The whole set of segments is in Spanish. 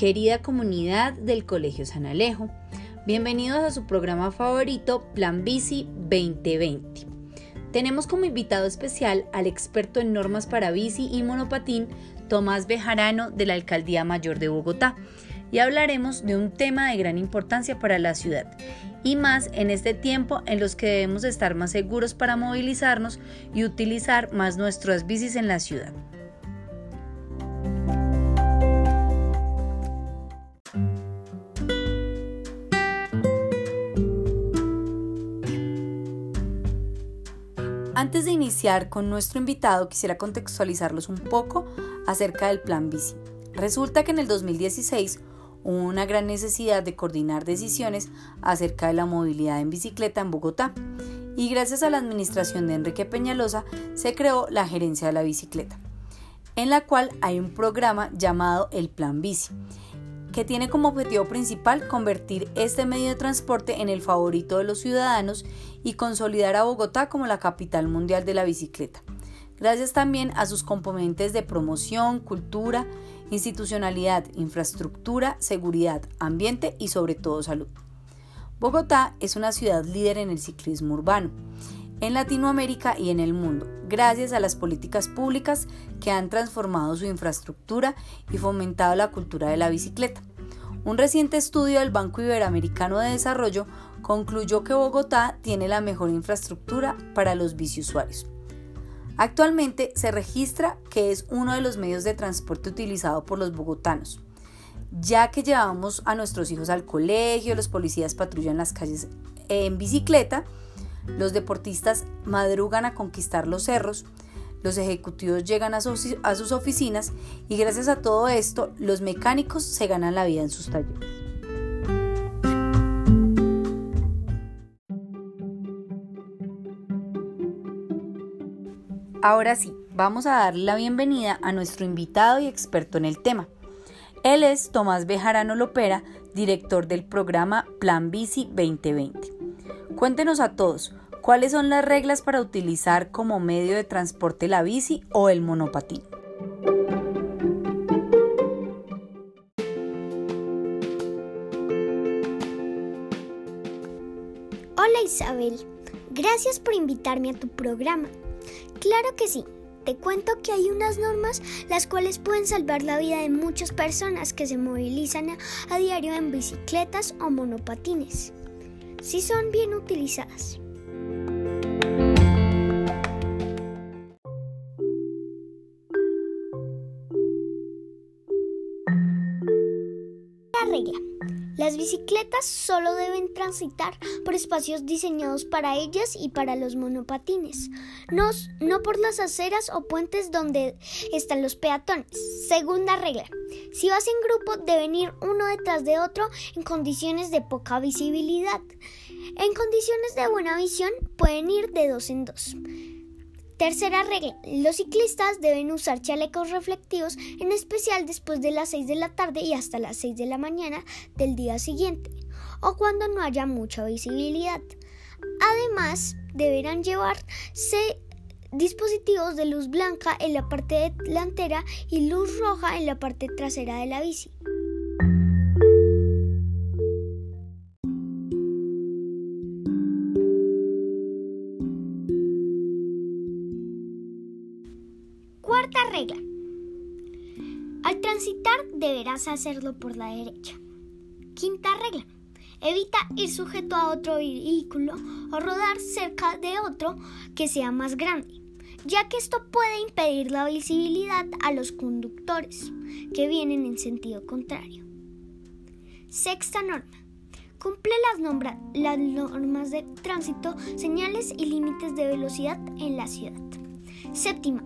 querida comunidad del Colegio San Alejo. Bienvenidos a su programa favorito Plan Bici 2020. Tenemos como invitado especial al experto en normas para bici y monopatín, Tomás Bejarano de la Alcaldía Mayor de Bogotá, y hablaremos de un tema de gran importancia para la ciudad, y más en este tiempo en los que debemos estar más seguros para movilizarnos y utilizar más nuestras bicis en la ciudad. Antes de iniciar con nuestro invitado, quisiera contextualizarlos un poco acerca del Plan Bici. Resulta que en el 2016 hubo una gran necesidad de coordinar decisiones acerca de la movilidad en bicicleta en Bogotá y gracias a la administración de Enrique Peñalosa se creó la Gerencia de la Bicicleta, en la cual hay un programa llamado el Plan Bici que tiene como objetivo principal convertir este medio de transporte en el favorito de los ciudadanos y consolidar a Bogotá como la capital mundial de la bicicleta, gracias también a sus componentes de promoción, cultura, institucionalidad, infraestructura, seguridad, ambiente y sobre todo salud. Bogotá es una ciudad líder en el ciclismo urbano, en Latinoamérica y en el mundo, gracias a las políticas públicas que han transformado su infraestructura y fomentado la cultura de la bicicleta. Un reciente estudio del Banco Iberoamericano de Desarrollo concluyó que Bogotá tiene la mejor infraestructura para los biciusuarios. Actualmente se registra que es uno de los medios de transporte utilizado por los bogotanos, ya que llevamos a nuestros hijos al colegio, los policías patrullan las calles en bicicleta, los deportistas madrugan a conquistar los cerros, los ejecutivos llegan a sus, oficinas y gracias a todo esto los mecánicos se ganan la vida en sus talleres. Ahora sí, vamos a darle la bienvenida a nuestro invitado y experto en el tema. Él es Tomás Bejarano Lopera, director del programa Plan Bici 2020. Cuéntenos a todos, ¿Cuáles son las reglas para utilizar como medio de transporte la bici o el monopatín? Hola Isabel, gracias por invitarme a tu programa. Claro que sí, te cuento que hay unas normas las cuales pueden salvar la vida de muchas personas que se movilizan a, diario en bicicletas o monopatines, si son bien utilizadas. Bicicletas solo deben transitar por espacios diseñados para ellas y para los monopatines, no, no, por las aceras o puentes donde están los peatones. Segunda regla. Si vas en grupo deben ir uno detrás de otro en condiciones de poca visibilidad. En condiciones de buena visión pueden ir de dos en dos. Tercera regla, los ciclistas deben usar chalecos reflectivos, en especial después de las 6 de la tarde y hasta las 6 de la mañana del día siguiente, o cuando no haya mucha visibilidad. Además, deberán llevarse dispositivos de luz blanca en la parte delantera y luz roja en la parte trasera de la bici. Regla. Al transitar deberás hacerlo por la derecha. Quinta regla. Evita ir sujeto a otro vehículo o rodar cerca de otro que sea más grande, ya que esto puede impedir la visibilidad a los conductores que vienen en sentido contrario. Sexta norma. Cumple las, normas de tránsito, señales y límites de velocidad en la ciudad. Séptima.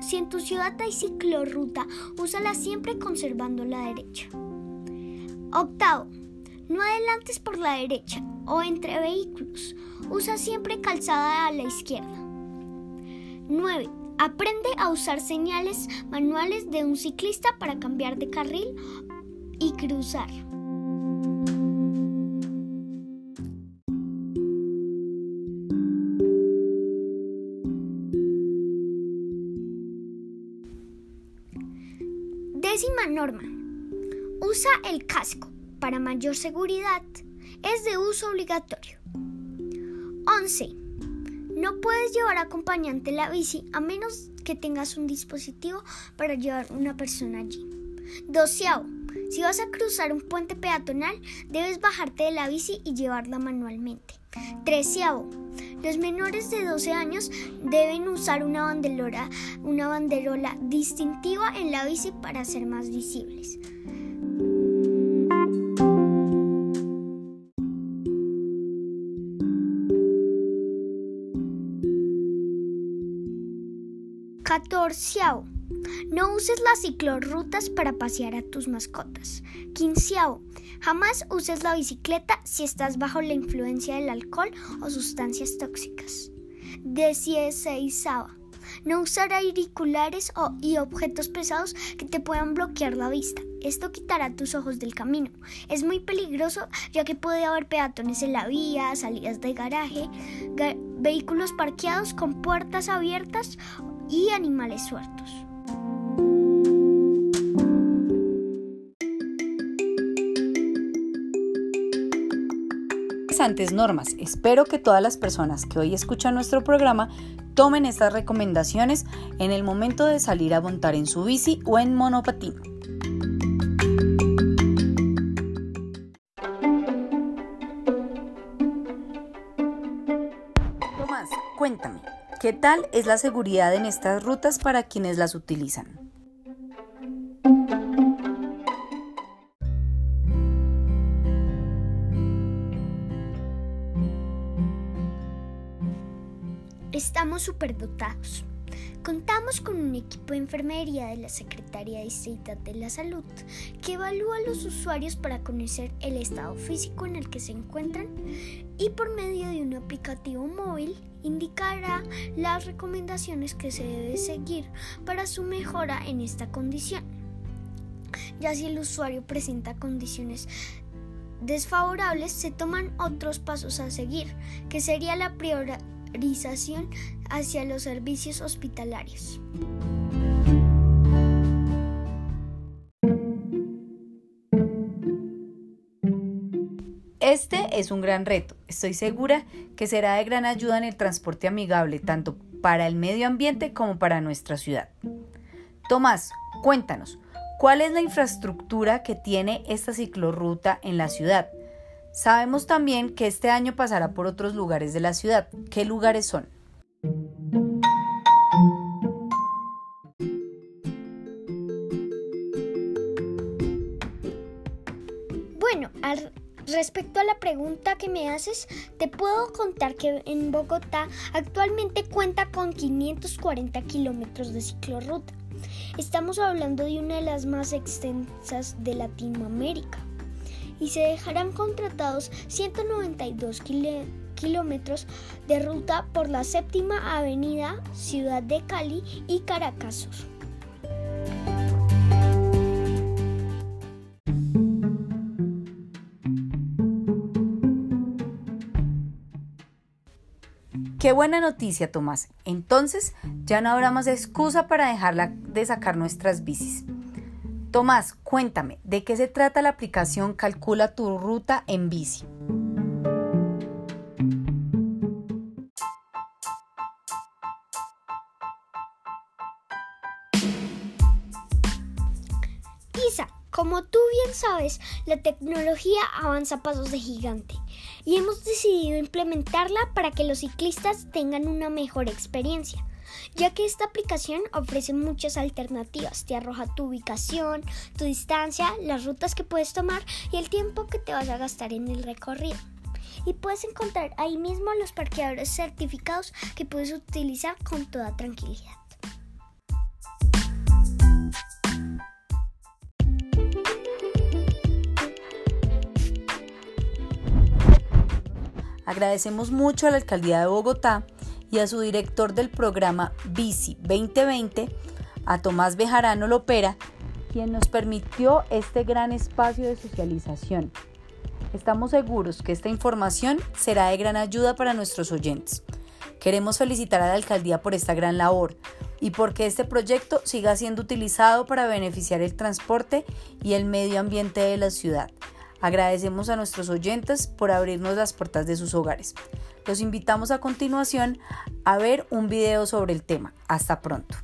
Si en tu ciudad hay ciclorruta, úsala siempre conservando la derecha. Octavo, no adelantes por la derecha o entre vehículos. Usa siempre calzada a la izquierda. 9. Aprende a usar señales manuales de un ciclista para cambiar de carril y cruzar. Usa el casco. Para mayor seguridad, es de uso obligatorio. 11. No puedes llevar acompañante la bici a menos que tengas un dispositivo para llevar una persona allí. Doceavo. Si vas a cruzar un puente peatonal, debes bajarte de la bici y llevarla manualmente. Treceavo. Los menores de 12 años deben usar una banderola, una banderola distintiva en la bici para ser más visibles. Catorceavo. No uses las ciclorrutas para pasear a tus mascotas. Quinceavo. Jamás uses la bicicleta si estás bajo la influencia del alcohol o sustancias tóxicas. Dieciséisava. No usar auriculares o, y objetos pesados que te puedan bloquear la vista. Esto quitará tus ojos del camino. Es muy peligroso ya que puede haber peatones en la vía, salidas de garaje, vehículos parqueados con puertas abiertas y animales sueltos. Antes normas. Espero que todas las personas que hoy escuchan nuestro programa tomen estas recomendaciones en el momento de salir a montar en su bici o en monopatín. ¿Qué tal es la seguridad en estas rutas para quienes las utilizan? Estamos superdotados. Contamos con un equipo de enfermería de la Secretaría Estado de la Salud que evalúa a los usuarios para conocer el estado físico en el que se encuentran y por medio de un aplicativo móvil indicará las recomendaciones que se debe seguir para su mejora en esta condición. Ya si el usuario presenta condiciones desfavorables, se toman otros pasos a seguir, que sería la prioridad hacia los servicios hospitalarios. Este es un gran reto. Estoy segura que será de gran ayuda en el transporte amigable, tanto para el medio ambiente como para nuestra ciudad. Tomás, cuéntanos, ¿cuál es la infraestructura que tiene esta ciclorruta en la ciudad? Sabemos también que este año pasará por otros lugares de la ciudad. ¿Qué lugares son? Bueno, respecto a la pregunta que me haces, te puedo contar que en Bogotá actualmente cuenta con 540 kilómetros de ciclorruta. Estamos hablando de una de las más extensas de Latinoamérica y se dejarán contratados 192 kilómetros de ruta por la séptima avenida Ciudad de Cali y Caracas. Qué buena noticia, Tomás. Entonces ya no habrá más excusa para dejarla de sacar nuestras bicis. Tomás, cuéntame, ¿de qué se trata la aplicación Calcula tu ruta en bici? Isa, como tú bien sabes, la tecnología avanza a pasos de gigante y hemos decidido implementarla para que los ciclistas tengan una mejor experiencia ya que esta aplicación ofrece muchas alternativas. Te arroja tu ubicación, tu distancia, las rutas que puedes tomar y el tiempo que te vas a gastar en el recorrido. Y puedes encontrar ahí mismo los parqueadores certificados que puedes utilizar con toda tranquilidad. Agradecemos mucho a la Alcaldía de Bogotá y a su director del programa Bici 2020, a Tomás Bejarano Lopera, quien nos permitió este gran espacio de socialización. Estamos seguros que esta información será de gran ayuda para nuestros oyentes. Queremos felicitar a la alcaldía por esta gran labor, y porque este proyecto siga siendo utilizado para beneficiar el transporte y el medio ambiente de la ciudad. Agradecemos a nuestros oyentes por abrirnos las puertas de sus hogares. Los invitamos a continuación a ver un video sobre el tema. Hasta pronto.